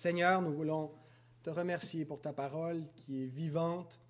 Seigneur, nous voulons te remercier pour ta parole qui est vivante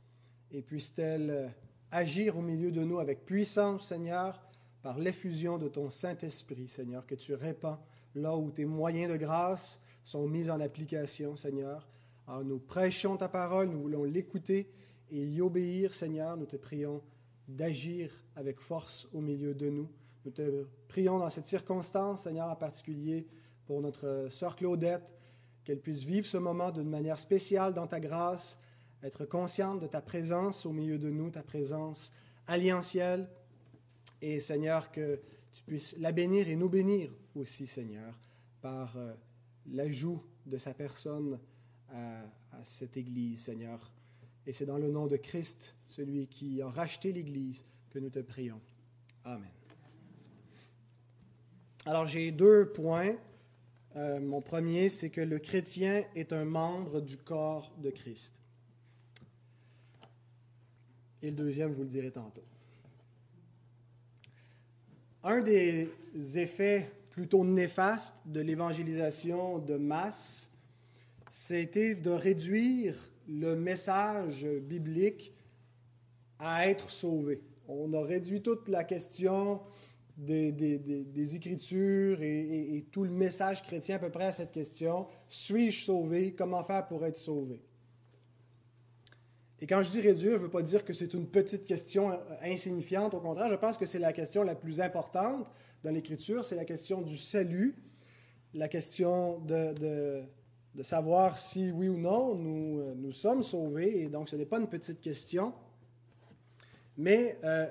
et puisse-t-elle euh, agir au milieu de nous avec puissance, Seigneur, par l'effusion de ton Saint-Esprit, Seigneur, que tu répands là où tes moyens de grâce sont mis en application, Seigneur. Alors nous prêchons ta parole, nous voulons l'écouter et y obéir, Seigneur. Nous te prions d'agir avec force au milieu de nous. Nous te prions dans cette circonstance, Seigneur, en particulier pour notre sœur Claudette, qu'elle puisse vivre ce moment d'une manière spéciale dans ta grâce, être consciente de ta présence au milieu de nous, ta présence alliantielle. Et Seigneur, que tu puisses la bénir et nous bénir aussi, Seigneur, par euh, l'ajout de sa personne à, à cette Église, Seigneur. Et c'est dans le nom de Christ, celui qui a racheté l'Église, que nous te prions. Amen. Alors j'ai deux points. Euh, mon premier, c'est que le chrétien est un membre du corps de Christ. Et le deuxième, je vous le dirai tantôt. Un des effets plutôt néfastes de l'évangélisation de masse, c'était de réduire le message biblique à être sauvé. On a réduit toute la question des, des, Écritures et, et, tout le message chrétien à peu près à cette question. Suis-je sauvé? Comment faire pour être sauvé? Et quand je dis réduire, je ne veux pas dire que c'est une petite question insignifiante. Au contraire, je pense que c'est la question la plus importante dans l'Écriture. C'est la question du salut, la question de, de, de, savoir si oui ou non nous, nous sommes sauvés. Et donc, ce n'est pas une petite question. Mais euh,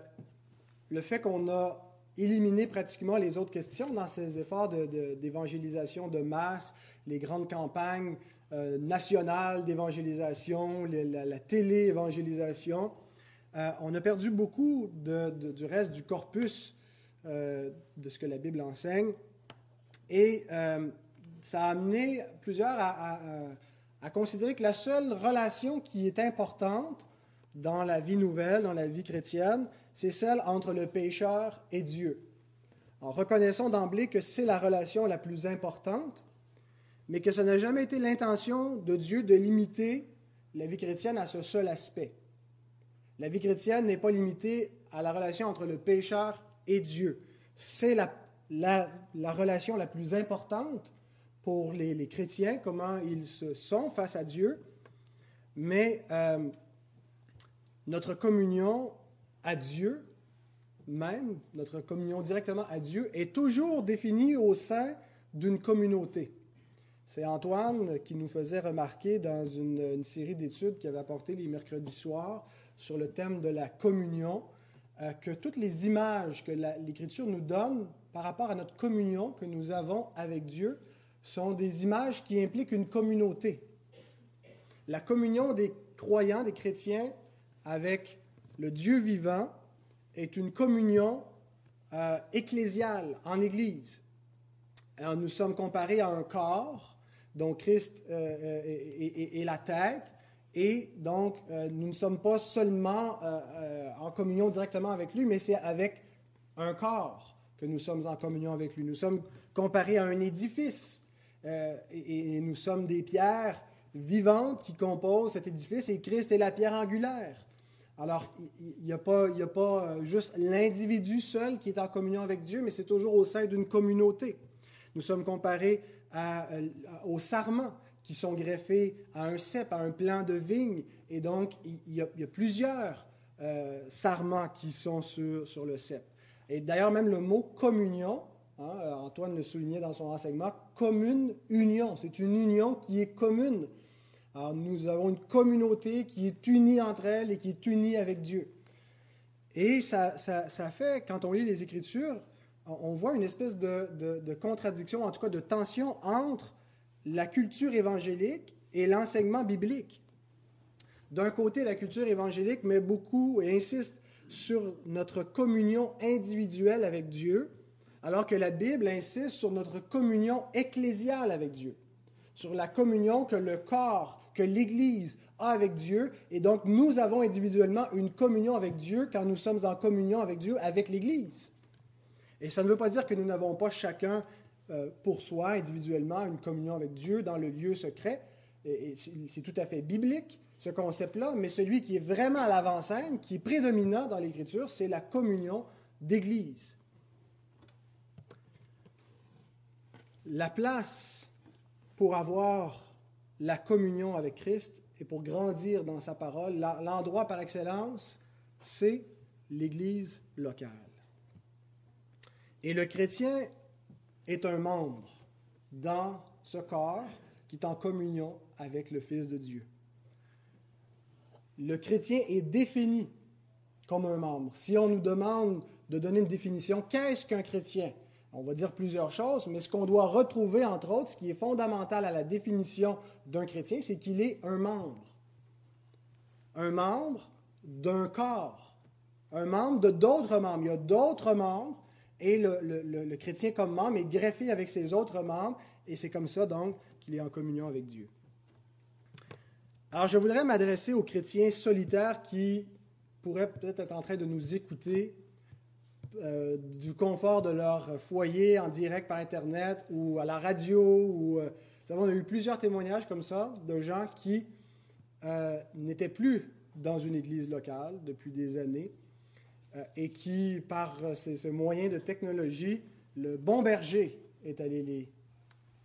le fait qu'on a éliminé pratiquement les autres questions dans ces efforts d'évangélisation de, masse, les grandes campagnes euh, nationale d'évangélisation, la, la télé-évangélisation. Euh, on a perdu beaucoup du reste du corpus euh, de ce que la Bible enseigne. Et ça a amené plusieurs à, considérer que la seule relation qui est importante dans la vie nouvelle, dans la vie chrétienne, c'est celle entre le pécheur et Dieu. En reconnaissant d'emblée que c'est la relation la plus importante, mais que ce n'a jamais été l'intention de Dieu de limiter la vie chrétienne à ce seul aspect. La vie chrétienne n'est pas limitée à la relation entre le pécheur et Dieu. C'est la, la, la, relation la plus importante pour les, les, chrétiens, comment ils se sont face à Dieu, mais euh, notre communion à Dieu, même notre communion directement à Dieu, est toujours définie au sein d'une communauté. C'est Antoine qui nous faisait remarquer dans une, série d'études qu'il avait apporté les mercredis soirs sur le thème de la communion, euh, que toutes les images que l'Écriture nous donne par rapport à notre communion que nous avons avec Dieu sont des images qui impliquent une communauté. La communion des croyants, des chrétiens avec le Dieu vivant est une communion euh, ecclésiale en Église. Alors, nous sommes comparés à un corps dont Christ euh, euh, est, la tête. Et donc, nous ne sommes pas seulement en communion directement avec lui, mais c'est avec un corps que nous sommes en communion avec lui. Nous sommes comparés à un édifice et, nous sommes des pierres vivantes qui composent cet édifice et Christ est la pierre angulaire. Alors, il n'y a, pas, a pas juste l'individu seul qui est en communion avec Dieu, mais c'est toujours au sein d'une communauté. Nous sommes comparés euh, aux sarments qui sont greffés à un cep, à un plant de vigne. Et donc, il y a, plusieurs euh, sarments qui sont sur, sur le cep. Et d'ailleurs, même le mot communion, hein, euh, Antoine le soulignait dans son enseignement, commune union. C'est une union qui est commune. Alors, nous avons une communauté qui est unie entre elles et qui est unie avec Dieu. Et ça, ça, ça fait, quand on lit les Écritures, on voit une espèce de, contradiction, en tout cas de tension entre la culture évangélique et l'enseignement biblique. D'un côté, la culture évangélique met beaucoup et insiste sur notre communion individuelle avec Dieu, alors que la Bible insiste sur notre communion ecclésiale avec Dieu, sur la communion que le corps, que l'Église a avec Dieu, et donc nous avons individuellement une communion avec Dieu quand nous sommes en communion avec Dieu avec l'Église. Et ça ne veut pas dire que nous n'avons pas chacun euh, pour soi, individuellement, une communion avec Dieu dans le lieu secret. Et, c'est tout à fait biblique, ce concept-là, mais celui qui est vraiment à l'avant-scène, qui est prédominant dans l'Écriture, c'est la communion d'Église. La place pour avoir la communion avec Christ et pour grandir dans sa parole, l'endroit par excellence, c'est l'Église locale. Et le chrétien est un membre dans ce corps qui est en communion avec le Fils de Dieu. Le chrétien est défini comme un membre. Si on nous demande de donner une définition, qu'est-ce qu'un chrétien? On va dire plusieurs choses, mais ce qu'on doit retrouver, entre autres, ce qui est fondamental à la définition d'un chrétien, c'est qu'il est un membre. Un membre d'un corps. Un membre de d'autres membres. Il y a d'autres membres et le, chrétien comme membre est greffé avec ses autres membres, et c'est comme ça donc qu'il est en communion avec Dieu. Alors je voudrais m'adresser aux chrétiens solitaires qui pourraient peut-être être en train de nous écouter euh, du confort de leur foyer en direct par Internet ou à la radio. Ou, euh, on a eu plusieurs témoignages comme ça de gens qui euh, n'étaient plus dans une église locale depuis des années euh, et qui, par ces, moyens de technologie, le bon berger est allé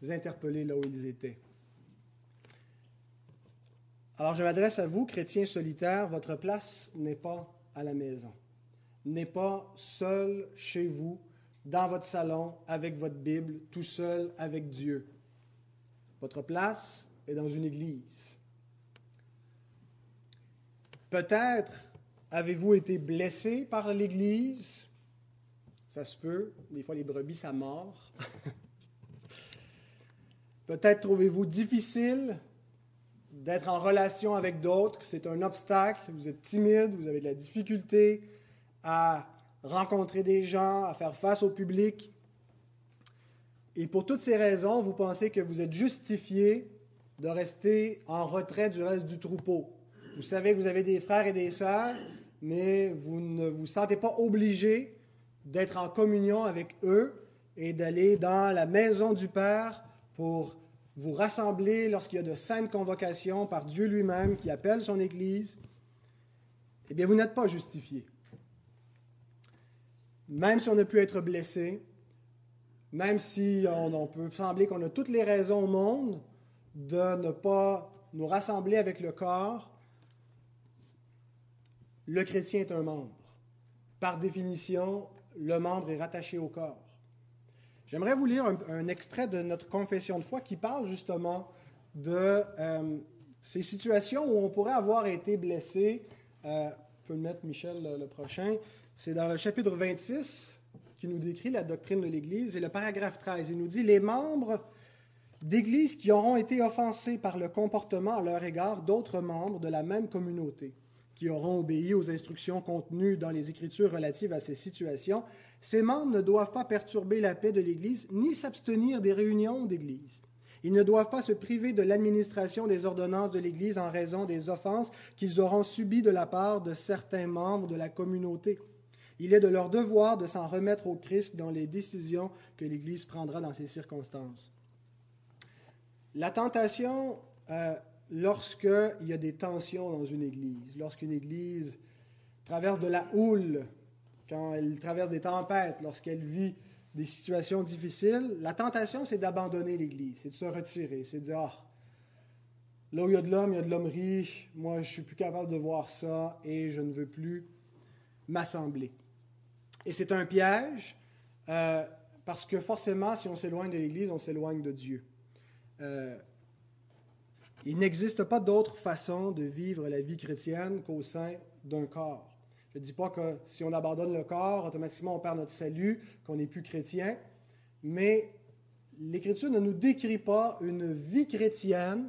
les interpeller là où ils étaient. Alors je m'adresse à vous, chrétiens solitaires, votre place n'est pas à la maison, n'est pas seul chez vous, dans votre salon, avec votre Bible, tout seul avec Dieu. Votre place est dans une église. Peut-être Avez-vous été blessé par l'Église? Ça se peut. Des fois, les brebis, ça mord. Peut-être trouvez-vous difficile d'être en relation avec d'autres, c'est un obstacle, vous êtes timide, vous avez de la difficulté à rencontrer des gens, à faire face au public. Et pour toutes ces raisons, vous pensez que vous êtes justifié de rester en retrait du reste du troupeau. Vous savez que vous avez des frères et des sœurs mais vous ne vous sentez pas obligé d'être en communion avec eux et d'aller dans la maison du Père pour vous rassembler lorsqu'il y a de saintes convocations par Dieu lui-même qui appelle son Église, eh bien, vous n'êtes pas justifié. Même si on a pu être blessé, même si on, peut sembler qu'on a toutes les raisons au monde de ne pas nous rassembler avec le corps, le chrétien est un membre. Par définition, le membre est rattaché au corps. J'aimerais vous lire un, extrait de notre confession de foi qui parle justement de euh, ces situations où on pourrait avoir été blessé. Euh, on peut mettre, Michel, le, prochain. C'est dans le chapitre 26 qui nous décrit la doctrine de l'Église et le paragraphe 13. Il nous dit Les membres d'Église qui auront été offensés par le comportement à leur égard d'autres membres de la même communauté qui auront obéi aux instructions contenues dans les Écritures relatives à ces situations, ces membres ne doivent pas perturber la paix de l'Église ni s'abstenir des réunions d'Église. Ils ne doivent pas se priver de l'administration des ordonnances de l'Église en raison des offenses qu'ils auront subies de la part de certains membres de la communauté. Il est de leur devoir de s'en remettre au Christ dans les décisions que l'Église prendra dans ces circonstances. La tentation euh, lorsqu'il y a des tensions dans une église, lorsqu'une église traverse de la houle, quand elle traverse des tempêtes, lorsqu'elle vit des situations difficiles, la tentation, c'est d'abandonner l'église, c'est de se retirer, c'est de dire, ah, là où il y a de l'homme, il y a de l'hommerie, moi je suis plus capable de voir ça et je ne veux plus m'assembler. Et c'est un piège, euh, parce que forcément, si on s'éloigne de l'Église, on s'éloigne de Dieu. Euh, il n'existe pas d'autre façon de vivre la vie chrétienne qu'au sein d'un corps. Je ne dis pas que si on abandonne le corps, automatiquement on perd notre salut, qu'on n'est plus chrétien, mais l'Écriture ne nous décrit pas une vie chrétienne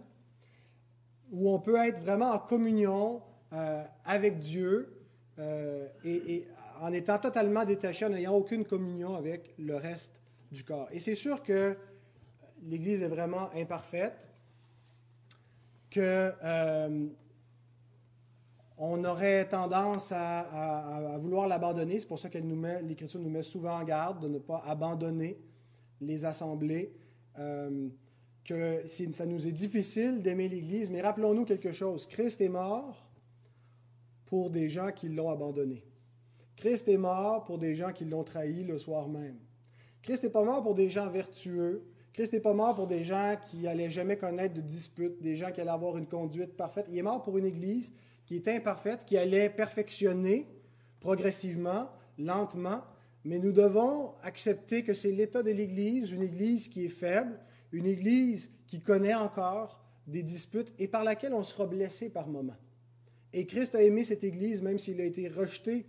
où on peut être vraiment en communion euh, avec Dieu et, en étant totalement détaché, en n'ayant aucune communion avec le reste du corps. Et c'est sûr que l'Église est vraiment imparfaite que euh, on aurait tendance à, vouloir l'abandonner. C'est pour ça que l'Écriture nous met souvent en garde de ne pas abandonner les assemblées, euh, que ça nous est difficile d'aimer l'Église, mais rappelons-nous quelque chose. Christ est mort pour des gens qui l'ont abandonné. Christ est mort pour des gens qui l'ont trahi le soir même. Christ n'est pas mort pour des gens vertueux. Christ n'est pas mort pour des gens qui n'allaient jamais connaître de disputes, des gens qui allaient avoir une conduite parfaite. Il est mort pour une Église qui est imparfaite, qui allait perfectionner progressivement, lentement, mais nous devons accepter que c'est l'état de l'Église, une Église qui est faible, une Église qui connaît encore des disputes et par laquelle on sera blessé par moments. Et Christ a aimé cette Église, même s'il a été rejeté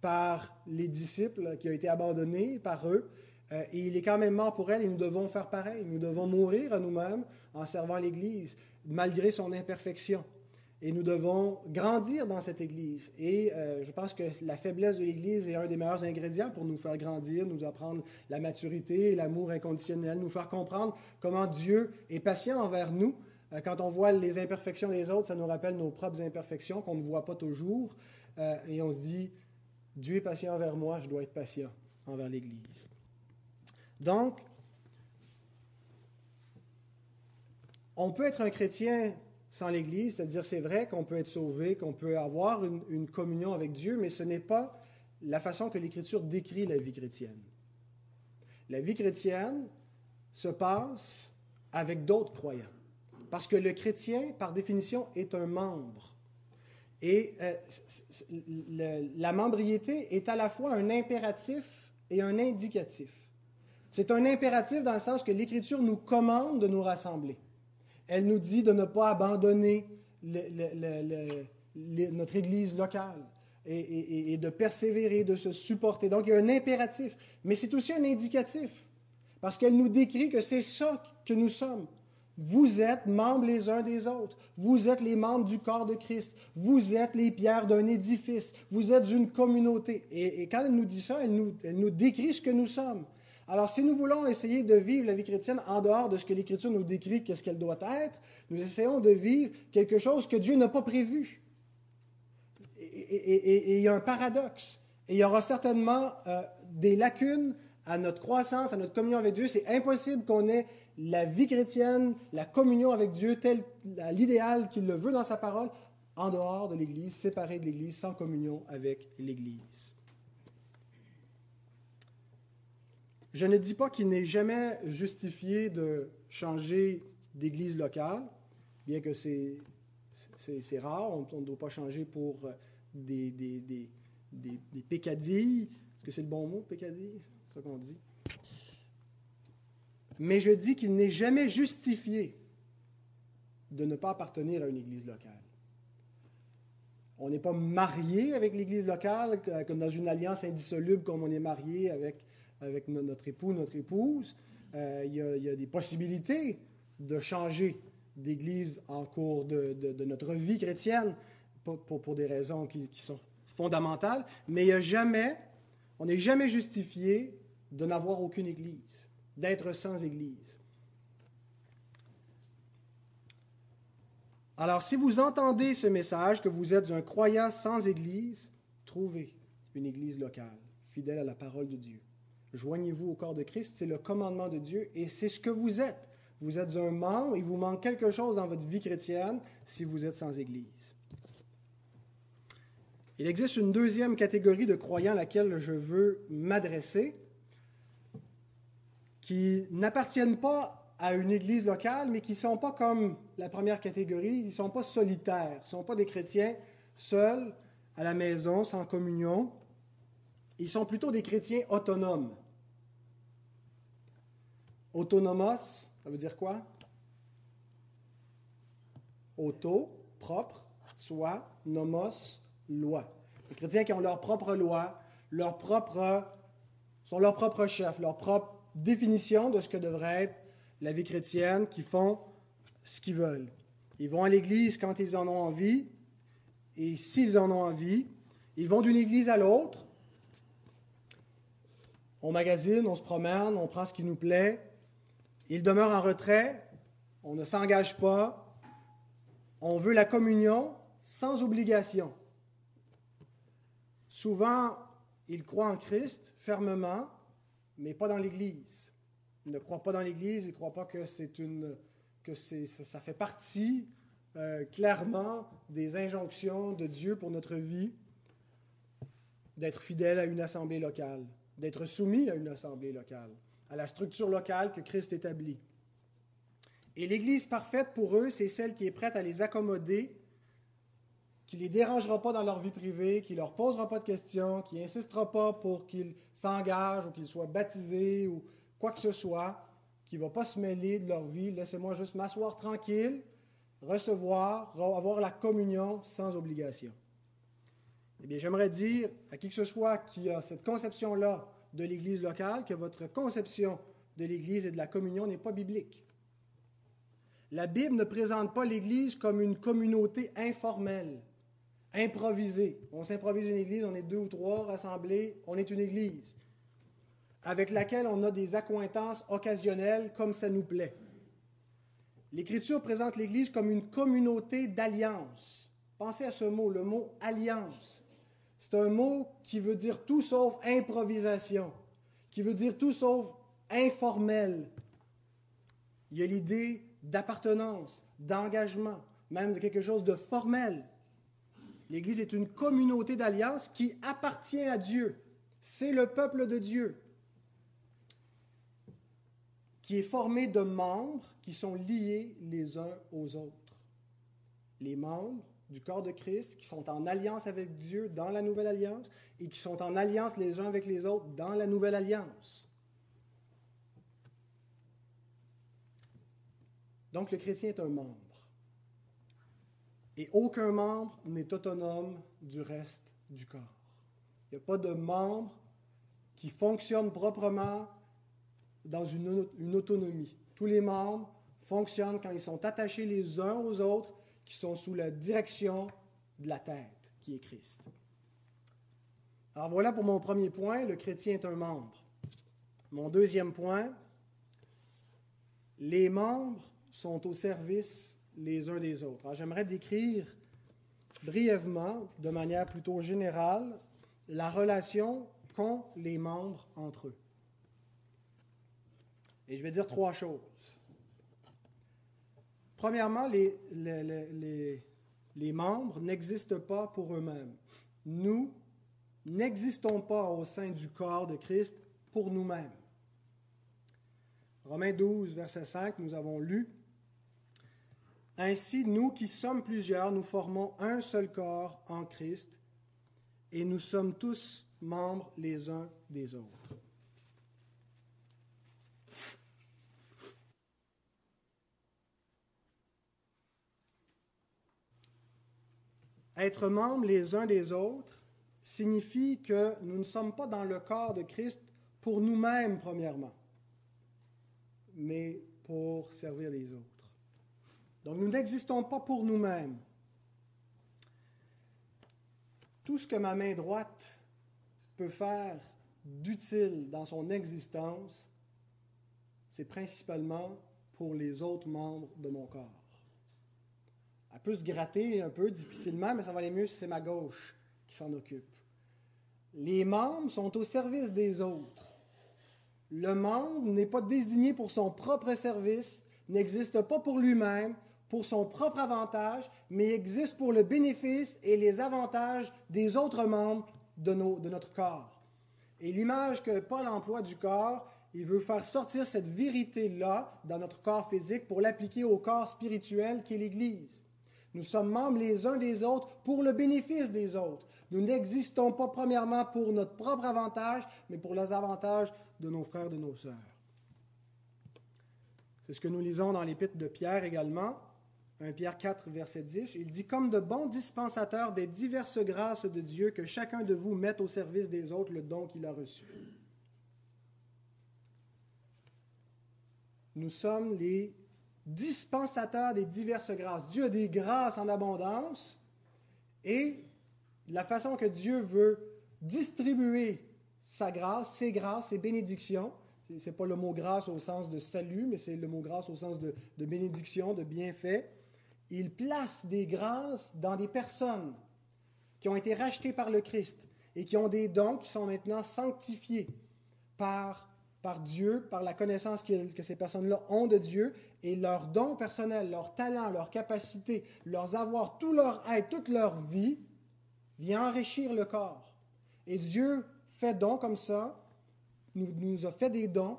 par les disciples, qui a été abandonné par eux. Euh, et il est quand même mort pour elle et nous devons faire pareil. Nous devons mourir à nous-mêmes en servant l'Église, malgré son imperfection. Et nous devons grandir dans cette Église. Et euh, je pense que la faiblesse de l'Église est un des meilleurs ingrédients pour nous faire grandir, nous apprendre la maturité, l'amour inconditionnel, nous faire comprendre comment Dieu est patient envers nous. Euh, quand on voit les imperfections des autres, ça nous rappelle nos propres imperfections qu'on ne voit pas toujours. Et on se dit, Dieu est patient envers moi, je dois être patient envers l'Église. Donc, on peut être un chrétien sans l'Église, c'est-à-dire c'est vrai qu'on peut être sauvé, qu'on peut avoir une, communion avec Dieu, mais ce n'est pas la façon que l'Écriture décrit la vie chrétienne. La vie chrétienne se passe avec d'autres croyants, parce que le chrétien, par définition, est un membre. Et euh, la membriété est à la fois un impératif et un indicatif. C'est un impératif dans le sens que l'Écriture nous commande de nous rassembler. Elle nous dit de ne pas abandonner notre Église locale et, de persévérer, de se supporter. Donc, il y a un impératif, mais c'est aussi un indicatif, parce qu'elle nous décrit que c'est ça que nous sommes. Vous êtes membres les uns des autres. Vous êtes les membres du corps de Christ. Vous êtes les pierres d'un édifice. Vous êtes une communauté. Et, quand elle nous dit ça, elle nous, décrit ce que nous sommes. Alors, si nous voulons essayer de vivre la vie chrétienne en dehors de ce que l'Écriture nous décrit, qu'est-ce qu'elle doit être, nous essayons de vivre quelque chose que Dieu n'a pas prévu. Et, il y a un paradoxe. Et il y aura certainement euh, des lacunes à notre croissance, à notre communion avec Dieu. C'est impossible qu'on ait la vie chrétienne, la communion avec Dieu, tel l'idéal qu'il le veut dans sa parole, en dehors de l'Église, séparé de l'Église, sans communion avec l'Église. Je ne dis pas qu'il n'est jamais justifié de changer d'église locale, bien que c'est, rare, on ne doit pas changer pour euh, des, des, des. Est-ce que c'est le bon mot, pécadille? C'est ça qu'on dit. Mais je dis qu'il n'est jamais justifié de ne pas appartenir à une église locale. On n'est pas marié avec l'église locale comme dans une alliance indissoluble comme on est marié avec avec notre époux, notre épouse. Euh, il, y a, des possibilités de changer d'église en cours de, notre vie chrétienne pour, des raisons qui, sont fondamentales, mais il y a jamais, on n'est jamais justifié de n'avoir aucune église, d'être sans église. Alors, si vous entendez ce message, que vous êtes un croyant sans église, trouvez une église locale, fidèle à la parole de Dieu. Joignez-vous au corps de Christ, c'est le commandement de Dieu et c'est ce que vous êtes. Vous êtes un membre, il vous manque quelque chose dans votre vie chrétienne si vous êtes sans Église. Il existe une deuxième catégorie de croyants à laquelle je veux m'adresser, qui n'appartiennent pas à une Église locale, mais qui ne sont pas comme la première catégorie, ils ne sont pas solitaires, ils ne sont pas des chrétiens seuls à la maison, sans communion. Ils sont plutôt des chrétiens autonomes. Autonomos, ça veut dire quoi? Auto, propre, soi, nomos, loi. Les chrétiens qui ont leur propre loi, leur propre, sont leur propre chef, leur propre définition de ce que devrait être la vie chrétienne, qui font ce qu'ils veulent. Ils vont à l'église quand ils en ont envie, et s'ils en ont envie, ils vont d'une église à l'autre, on magasine, on se promène, on prend ce qui nous plaît. Il demeure en retrait, on ne s'engage pas. On veut la communion sans obligation. Souvent, ils croient en Christ fermement, mais pas dans l'Église. ne croient pas dans l'Église, ils ne croient pas que, une, que ça fait partie euh, clairement des injonctions de Dieu pour notre vie, d'être fidèle à une assemblée locale, d'être soumis à une assemblée locale, à la structure locale que Christ établit. Et l'Église parfaite pour eux, c'est celle qui est prête à les accommoder, qui les dérangera pas dans leur vie privée, qui leur posera pas de questions, qui n'insistera pas pour qu'ils s'engagent ou qu'ils soient baptisés ou quoi que ce soit, qui va pas se mêler de leur vie. Laissez-moi juste m'asseoir tranquille, recevoir, avoir la communion sans obligation. Eh bien, j'aimerais dire à qui que ce soit qui a cette conception-là de l'Église locale que votre conception de l'Église et de la communion n'est pas biblique. La Bible ne présente pas l'Église comme une communauté informelle, improvisée. On s'improvise une Église, on est deux ou trois rassemblés, on est une Église, avec laquelle on a des accointances occasionnelles comme ça nous plaît. L'Écriture présente l'Église comme une communauté d'alliance. Pensez à ce mot, le mot alliance. C'est un mot qui veut dire tout sauf improvisation, qui veut dire tout sauf informel. Il y a l'idée d'appartenance, d'engagement, même de quelque chose de formel. L'Église est une communauté d'alliance qui appartient à Dieu. C'est le peuple de Dieu qui est formé de membres qui sont liés les uns aux autres. Les membres du corps de Christ qui sont en alliance avec Dieu dans la nouvelle alliance et qui sont en alliance les uns avec les autres dans la nouvelle alliance. Donc le chrétien est un membre. Et aucun membre n'est autonome du reste du corps. Il n'y a pas de membre qui fonctionne proprement dans une, une, autonomie. Tous les membres fonctionnent quand ils sont attachés les uns aux autres, qui sont sous la direction de la tête, qui est Christ. Alors voilà pour mon premier point, le chrétien est un membre. Mon deuxième point, les membres sont au service les uns des autres. j'aimerais décrire brièvement, de manière plutôt générale, la relation qu'ont les membres entre eux. Et je vais dire trois choses. Premièrement, les, les, les membres n'existent pas pour eux-mêmes. Nous n'existons pas au sein du corps de Christ pour nous-mêmes. Romains 12, verset 5, nous avons lu ainsi, nous qui sommes plusieurs, nous formons un seul corps en Christ et nous sommes tous membres les uns des autres. Être membres les uns des autres signifie que nous ne sommes pas dans le corps de Christ pour nous-mêmes, premièrement, mais pour servir les autres. Donc nous n'existons pas pour nous-mêmes. Tout ce que ma main droite peut faire d'utile dans son existence, c'est principalement pour les autres membres de mon corps. Elle peut se gratter un peu difficilement, mais ça va aller mieux si c'est ma gauche qui s'en occupe. Les membres sont au service des autres. Le membre n'est pas désigné pour son propre service, n'existe pas pour lui-même, pour son propre avantage, mais existe pour le bénéfice et les avantages des autres membres de, notre corps. Et l'image que Paul emploie du corps, il veut faire sortir cette vérité-là dans notre corps physique pour l'appliquer au corps spirituel qui est l'Église. Nous sommes membres les uns des autres pour le bénéfice des autres. Nous n'existons pas premièrement pour notre propre avantage, mais pour les avantages de nos frères, de nos sœurs. C'est ce que nous lisons dans l'épître de Pierre également. 1 Pierre 4, verset 10, il dit Comme de bons dispensateurs des diverses grâces de Dieu, que chacun de vous mette au service des autres le don qu'il a reçu. Nous sommes les dispensateurs des diverses grâces. Dieu a des grâces en abondance et la façon que Dieu veut distribuer sa grâce, ses grâces, ses bénédictions, ce n'est pas le mot grâce au sens de salut, mais c'est le mot grâce au sens de, de bénédiction, de bienfait il place des grâces dans des personnes qui ont été rachetées par le Christ et qui ont des dons qui sont maintenant sanctifiés par par Dieu, par la connaissance que ces personnes-là ont de Dieu, et leurs dons personnels, leurs talents, leurs capacités, leurs avoirs, tout leur être, toute leur vie, vient enrichir le corps. Et Dieu fait dons comme ça, nous, nous a fait des dons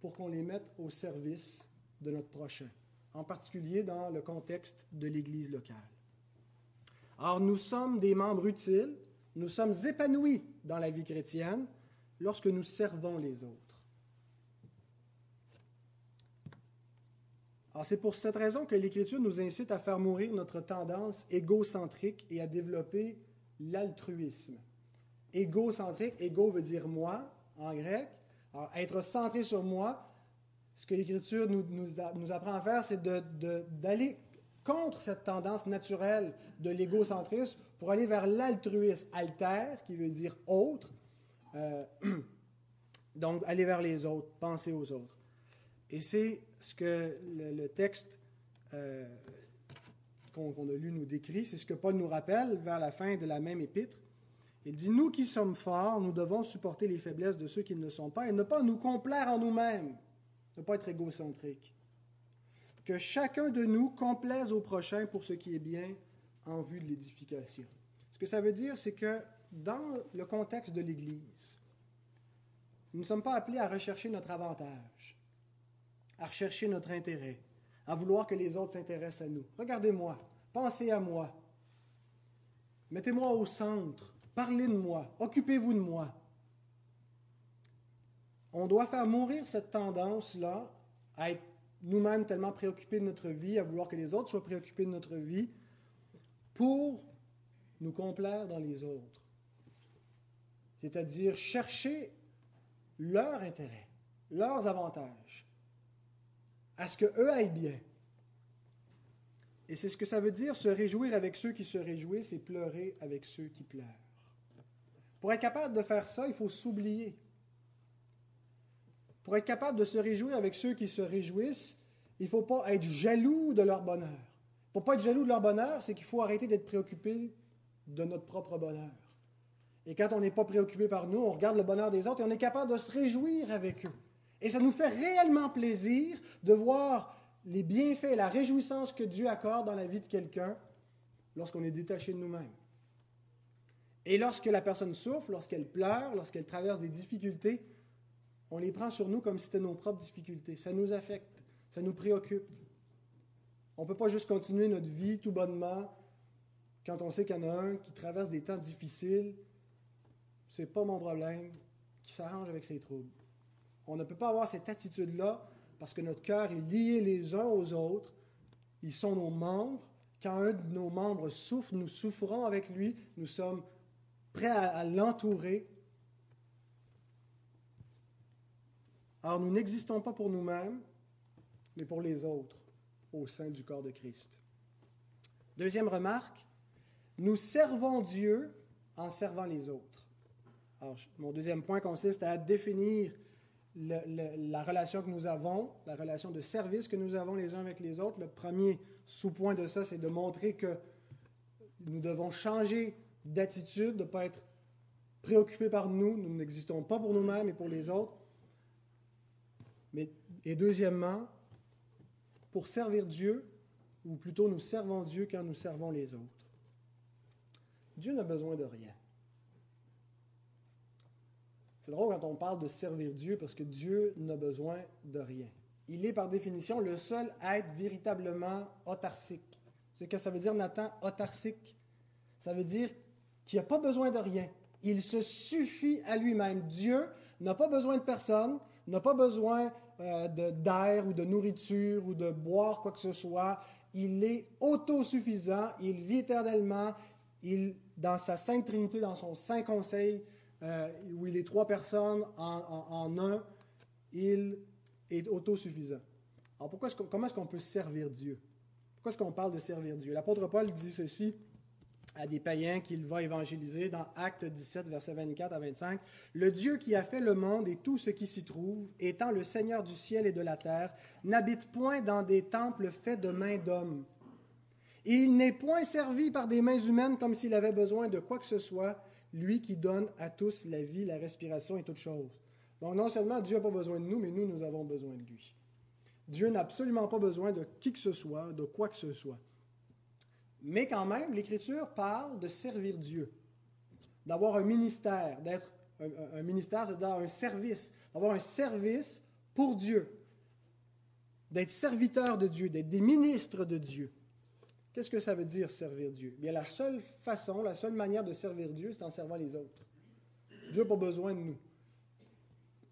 pour qu'on les mette au service de notre prochain, en particulier dans le contexte de l'Église locale. Alors nous sommes des membres utiles, nous sommes épanouis dans la vie chrétienne lorsque nous servons les autres. C'est pour cette raison que l'Écriture nous incite à faire mourir notre tendance égocentrique et à développer l'altruisme. Égocentrique, égo veut dire moi en grec. Être centré sur moi, ce que l'Écriture nous, apprend à faire, c'est d'aller contre cette tendance naturelle de l'égocentrisme pour aller vers l'altruisme alter, qui veut dire autre. Euh, donc, aller vers les autres, penser aux autres. Et c'est ce que le, texte euh, qu'on a lu nous décrit, c'est ce que Paul nous rappelle vers la fin de la même épître. Il dit, nous qui sommes forts, nous devons supporter les faiblesses de ceux qui ne le sont pas et ne pas nous complaire en nous-mêmes, ne pas être égocentrique. Que chacun de nous complaise au prochain pour ce qui est bien en vue de l'édification. Ce que ça veut dire, c'est que dans le contexte de l'Église, nous ne sommes pas appelés à rechercher notre avantage, à rechercher notre intérêt, à vouloir que les autres s'intéressent à nous. Regardez-moi, pensez à moi, mettez-moi au centre, parlez de moi, occupez-vous de moi. On doit faire mourir cette tendance-là à être nous-mêmes tellement préoccupés de notre vie, à vouloir que les autres soient préoccupés de notre vie, pour nous complaire dans les autres. C'est-à-dire chercher leur intérêt, leurs avantages, à ce qu'eux aillent bien. Et c'est ce que ça veut dire, se réjouir avec ceux qui se réjouissent et pleurer avec ceux qui pleurent. Pour être capable de faire ça, il faut s'oublier. Pour être capable de se réjouir avec ceux qui se réjouissent, il ne faut pas être jaloux de leur bonheur. Pour ne pas être jaloux de leur bonheur, c'est qu'il faut arrêter d'être préoccupé de notre propre bonheur. Et quand on n'est pas préoccupé par nous, on regarde le bonheur des autres et on est capable de se réjouir avec eux. Et ça nous fait réellement plaisir de voir les bienfaits la réjouissance que Dieu accorde dans la vie de quelqu'un lorsqu'on est détaché de nous-mêmes. Et lorsque la personne souffre, lorsqu'elle pleure, lorsqu'elle traverse des difficultés, on les prend sur nous comme si c'était nos propres difficultés. Ça nous affecte, ça nous préoccupe. On ne peut pas juste continuer notre vie tout bonnement quand on sait qu'il y en a un qui traverse des temps difficiles. C'est pas mon problème, qui s'arrange avec ses troubles. On ne peut pas avoir cette attitude-là parce que notre cœur est lié les uns aux autres. Ils sont nos membres. Quand un de nos membres souffre, nous souffrons avec lui. Nous sommes prêts à l'entourer Alors nous n'existons pas pour nous-mêmes, mais pour les autres au sein du corps de Christ. Deuxième remarque, nous servons Dieu en servant les autres. Alors, mon deuxième point consiste à définir la relation que nous avons, la relation de service que nous avons les uns avec les autres. Le premier sous-point de ça, c'est de montrer que nous devons changer d'attitude, de ne pas être préoccupés par nous. Nous n'existons pas pour nous-mêmes et pour les autres. Mais, et deuxièmement, pour servir Dieu, ou plutôt nous servons Dieu quand nous servons les autres. Dieu n'a besoin de rien. C'est drôle quand on parle de servir Dieu parce que Dieu n'a besoin de rien. Il est par définition le seul être véritablement autarcique. Ce que ça veut dire, Nathan, autarcique. Ça veut dire qu'il n'a pas besoin de rien. Il se suffit à lui-même. Dieu n'a pas besoin de personne, n'a pas besoin euh, d'air ou de nourriture ou de boire quoi que ce soit. Il est autosuffisant, il vit éternellement, il, dans sa Sainte Trinité, dans son Saint Conseil, euh, où il est trois personnes en, un, il est autosuffisant. Alors pourquoi comment est-ce qu'on peut servir Dieu? Pourquoi est-ce qu'on parle de servir Dieu? L'apôtre Paul dit ceci à des païens qu'il va évangéliser dans Acte 17, versets 24 à 25. Le Dieu qui a fait le monde et tout ce qui s'y trouve, étant le Seigneur du ciel et de la terre, n'habite point dans des temples faits de mains d'hommes. Il n'est point servi par des mains humaines comme s'il avait besoin de quoi que ce soit, lui qui donne à tous la vie, la respiration et toutes choses. Donc non seulement Dieu n'a pas besoin de nous, mais nous, nous avons besoin de lui. Dieu n'a absolument pas besoin de qui que ce soit, de quoi que ce soit. Mais quand même, l'Écriture parle de servir Dieu, d'avoir un ministère, d'être un, ministère, c'est d'avoir un service, d'avoir un service pour Dieu, d'être serviteur de Dieu, d'être des ministres de Dieu. Qu'est-ce que ça veut dire servir Dieu? Bien, la seule façon, la seule manière de servir Dieu, c'est en servant les autres. Dieu n'a pas besoin de nous.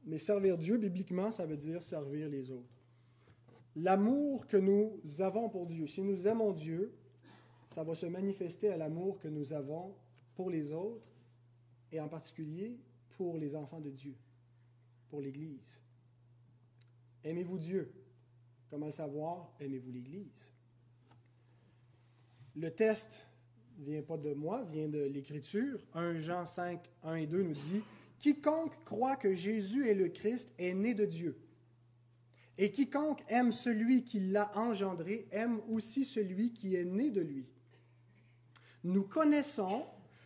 Mais servir Dieu, bibliquement, ça veut dire servir les autres. L'amour que nous avons pour Dieu, si nous aimons Dieu, ça va se manifester à l'amour que nous avons pour les autres et en particulier pour les enfants de Dieu, pour l'Église. Aimez-vous Dieu? Comment le savoir? Aimez-vous l'Église? Le test vient pas de moi, vient de l'Écriture. 1 Jean 5, 1 et 2 nous dit Quiconque croit que Jésus est le Christ est né de Dieu. Et quiconque aime celui qui l'a engendré aime aussi celui qui est né de lui. Nous connaissons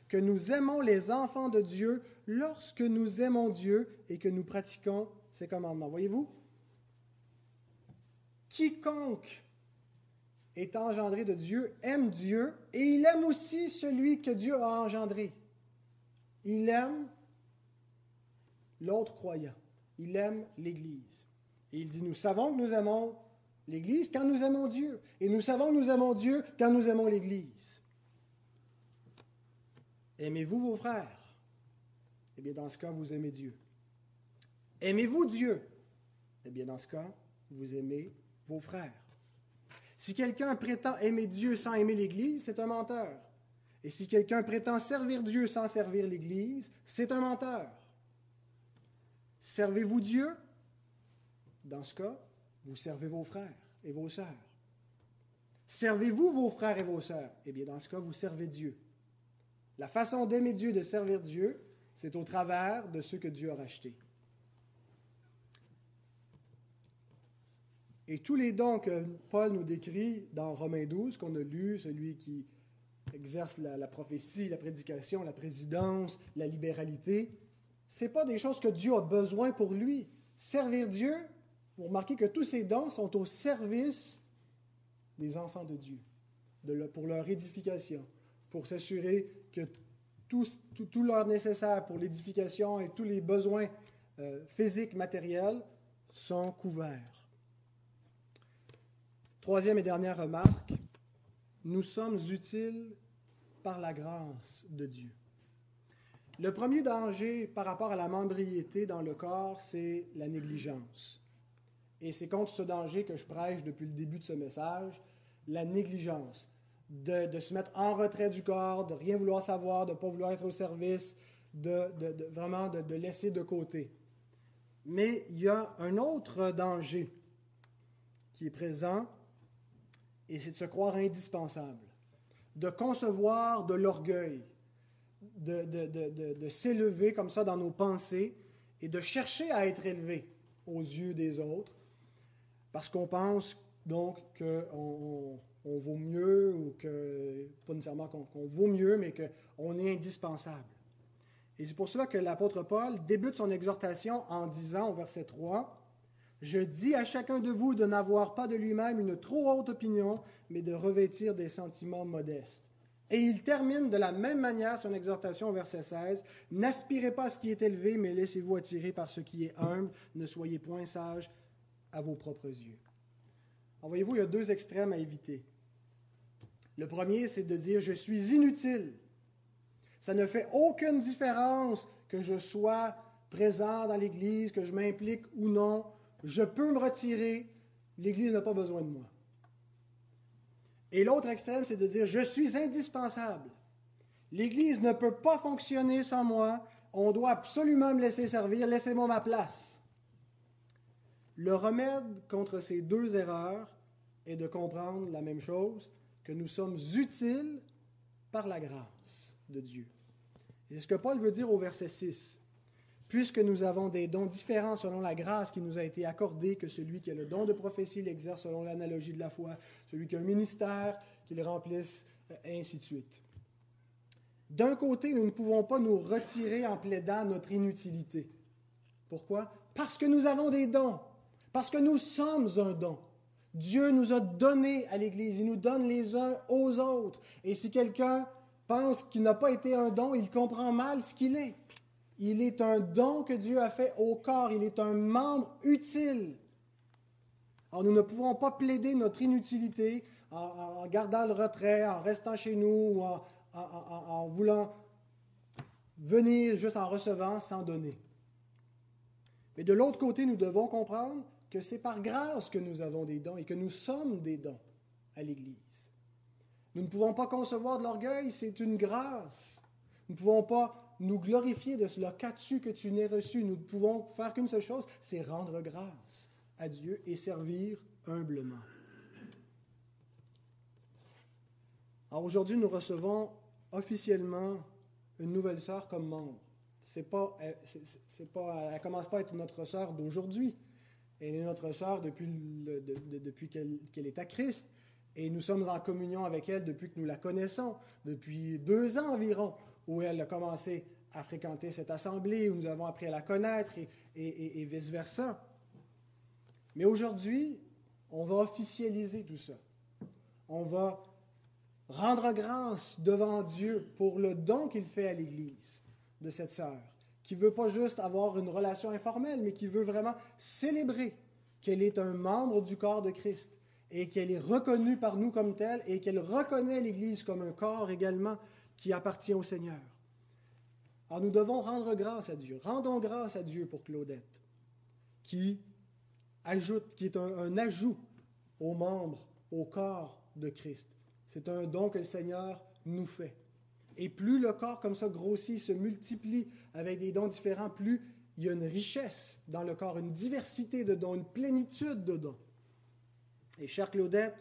que nous aimons les enfants de Dieu lorsque nous aimons Dieu et que nous pratiquons ses commandements. Voyez-vous? Quiconque est engendré de Dieu aime Dieu et il aime aussi celui que Dieu a engendré. Il aime l'autre croyant. Il aime l'Église. Et il dit, nous savons que nous aimons l'Église quand nous aimons Dieu. Et nous savons que nous aimons Dieu quand nous aimons l'Église. Aimez-vous vos frères? Eh bien, dans ce cas, vous aimez Dieu. Aimez-vous Dieu? Eh bien, dans ce cas, vous aimez vos frères. Si quelqu'un prétend aimer Dieu sans aimer l'Église, c'est un menteur. Et si quelqu'un prétend servir Dieu sans servir l'Église, c'est un menteur. Servez-vous Dieu? Dans ce cas, vous servez vos frères et vos sœurs. Servez-vous vos frères et vos sœurs? Eh bien, dans ce cas, vous servez Dieu. La façon d'aimer Dieu, de servir Dieu, c'est au travers de ceux que Dieu a rachetés. Et tous les dons que Paul nous décrit dans Romains 12, qu'on a lu, celui qui exerce la, prophétie, la prédication, la présidence, la libéralité, ce pas des choses que Dieu a besoin pour lui. Servir Dieu, vous remarquez que tous ces dons sont au service des enfants de Dieu, pour leur édification, pour s'assurer que tout, tout, leur nécessaire pour l'édification et tous les besoins euh, physiques, matériels sont couverts. Troisième et dernière remarque, nous sommes utiles par la grâce de Dieu. Le premier danger par rapport à la membriété dans le corps, c'est la négligence. Et c'est contre ce danger que je prêche depuis le début de ce message, la négligence de, se mettre en retrait du corps, de rien vouloir savoir, de ne pas vouloir être au service, de, vraiment de, laisser de côté. Mais il y a un autre danger qui est présent, et c'est de se croire indispensable, de concevoir de l'orgueil, de, s'élever comme ça dans nos pensées et de chercher à être élevé aux yeux des autres, parce qu'on pense donc qu'on on vaut mieux, ou que, pas nécessairement qu'on vaut mieux, mais qu'on est indispensable. Et c'est pour cela que l'apôtre Paul débute son exhortation en disant au verset 3, Je dis à chacun de vous de n'avoir pas de lui-même une trop haute opinion, mais de revêtir des sentiments modestes. Et il termine de la même manière son exhortation au verset 16, N'aspirez pas à ce qui est élevé, mais laissez-vous attirer par ce qui est humble, ne soyez point sage à vos propres yeux. voyez-vous, il y a deux extrêmes à éviter. Le premier, c'est de dire je suis inutile. Ça ne fait aucune différence que je sois présent dans l'Église, que je m'implique ou non. Je peux me retirer. L'Église n'a pas besoin de moi. Et l'autre extrême, c'est de dire je suis indispensable. L'Église ne peut pas fonctionner sans moi. On doit absolument me laisser servir. Laissez-moi ma place. Le remède contre ces deux erreurs est de comprendre la même chose, que nous sommes utiles par la grâce de Dieu. C'est ce que Paul veut dire au verset 6. Puisque nous avons des dons différents selon la grâce qui nous a été accordée, que celui qui a le don de prophétie l'exerce selon l'analogie de la foi, celui qui a un ministère qu'il remplisse, euh, et ainsi de suite. D'un côté, nous ne pouvons pas nous retirer en plaidant notre inutilité. Pourquoi? Parce que nous avons des dons, parce que nous sommes un don. Dieu nous a donné à l'Église, il nous donne les uns aux autres. Et si quelqu'un pense qu'il n'a pas été un don, il comprend mal ce qu'il est. Il est un don que Dieu a fait au corps, il est un membre utile. Alors nous ne pouvons pas plaider notre inutilité en, gardant le retrait, en restant chez nous, ou en voulant venir juste en recevant sans donner. Mais de l'autre côté, nous devons comprendre que c'est par grâce que nous avons des dons et que nous sommes des dons à l'Église. Nous ne pouvons pas concevoir de l'orgueil, c'est une grâce. Nous ne pouvons pas nous glorifier de cela. Qu'as-tu que tu n'aies reçu? Nous ne pouvons faire qu'une seule chose, c'est rendre grâce à Dieu et servir humblement. Alors aujourd'hui, nous recevons officiellement une nouvelle sœur comme membre. C'est pas, c'est pas, elle commence pas à être notre sœur d'aujourd'hui. Elle est notre sœur depuis, qu'elle est à Christ. Et nous sommes en communion avec elle depuis que nous la connaissons, depuis deux ans environ, où elle a commencé à fréquenter cette assemblée, où nous avons appris à la connaître et, et vice-versa. Mais aujourd'hui, on va officialiser tout ça. On va rendre grâce devant Dieu pour le don qu'il fait à l'Église de cette sœur, qui ne veut pas juste avoir une relation informelle, mais qui veut vraiment célébrer qu'elle est un membre du corps de Christ et qu'elle est reconnue par nous comme telle et qu'elle reconnaît l'Église comme un corps également qui appartient au Seigneur. Alors nous devons rendre grâce à Dieu. Rendons grâce à Dieu pour Claudette, qui ajoute, qui est un, un ajout aux membres, au corps de Christ. C'est un don que le Seigneur nous fait. Et plus le corps comme ça grossit, se multiplie avec des dons différents, plus il y a une richesse dans le corps, une diversité de dons, une plénitude de dons. Et chère Claudette,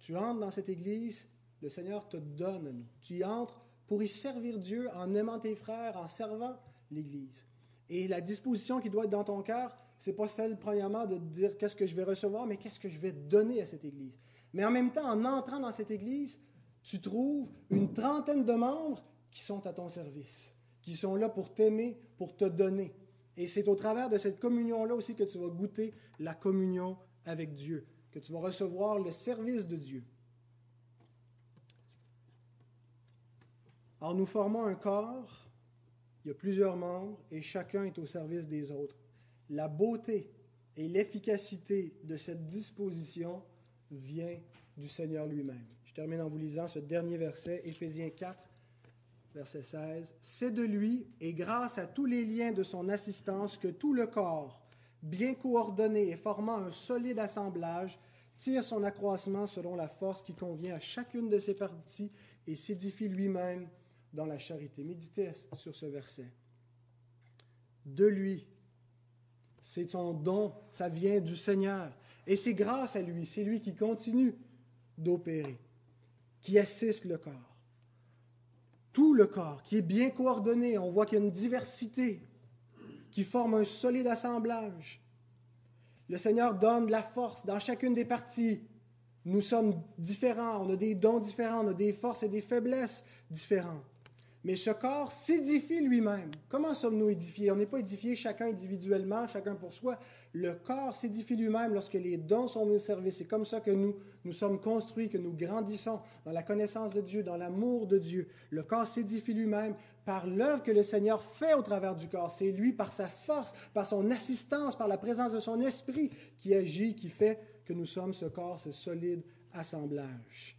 tu entres dans cette église, le Seigneur te donne. Tu y entres pour y servir Dieu en aimant tes frères, en servant l'église. Et la disposition qui doit être dans ton cœur, c'est pas celle, premièrement, de dire qu'est-ce que je vais recevoir, mais qu'est-ce que je vais donner à cette église. Mais en même temps, en entrant dans cette Église, tu trouves une trentaine de membres qui sont à ton service, qui sont là pour t'aimer, pour te donner. Et c'est au travers de cette communion-là aussi que tu vas goûter la communion avec Dieu, que tu vas recevoir le service de Dieu. Alors nous formons un corps, il y a plusieurs membres et chacun est au service des autres. La beauté et l'efficacité de cette disposition vient du Seigneur lui-même. Termine en vous lisant ce dernier verset, Éphésiens 4, verset 16. C'est de lui et grâce à tous les liens de son assistance que tout le corps, bien coordonné et formant un solide assemblage, tire son accroissement selon la force qui convient à chacune de ses parties et s'édifie lui-même dans la charité. Méditez sur ce verset. De lui, c'est son don, ça vient du Seigneur. Et c'est grâce à lui, c'est lui qui continue d'opérer, qui assiste le corps. Tout le corps qui est bien coordonné, on voit qu'il y a une diversité qui forme un solide assemblage. Le Seigneur donne de la force dans chacune des parties. Nous sommes différents, on a des dons différents, on a des forces et des faiblesses différentes. Mais ce corps s'édifie lui-même. Comment sommes-nous édifiés? On n'est pas édifiés chacun individuellement, chacun pour soi. Le corps s'édifie lui-même lorsque les dons sont mis au service. C'est comme ça que nous, nous sommes construits, que nous grandissons dans la connaissance de Dieu, dans l'amour de Dieu. Le corps s'édifie lui-même par l'œuvre que le Seigneur fait au travers du corps. C'est lui, par sa force, par son assistance, par la présence de son esprit, qui agit, qui fait que nous sommes ce corps, ce solide assemblage.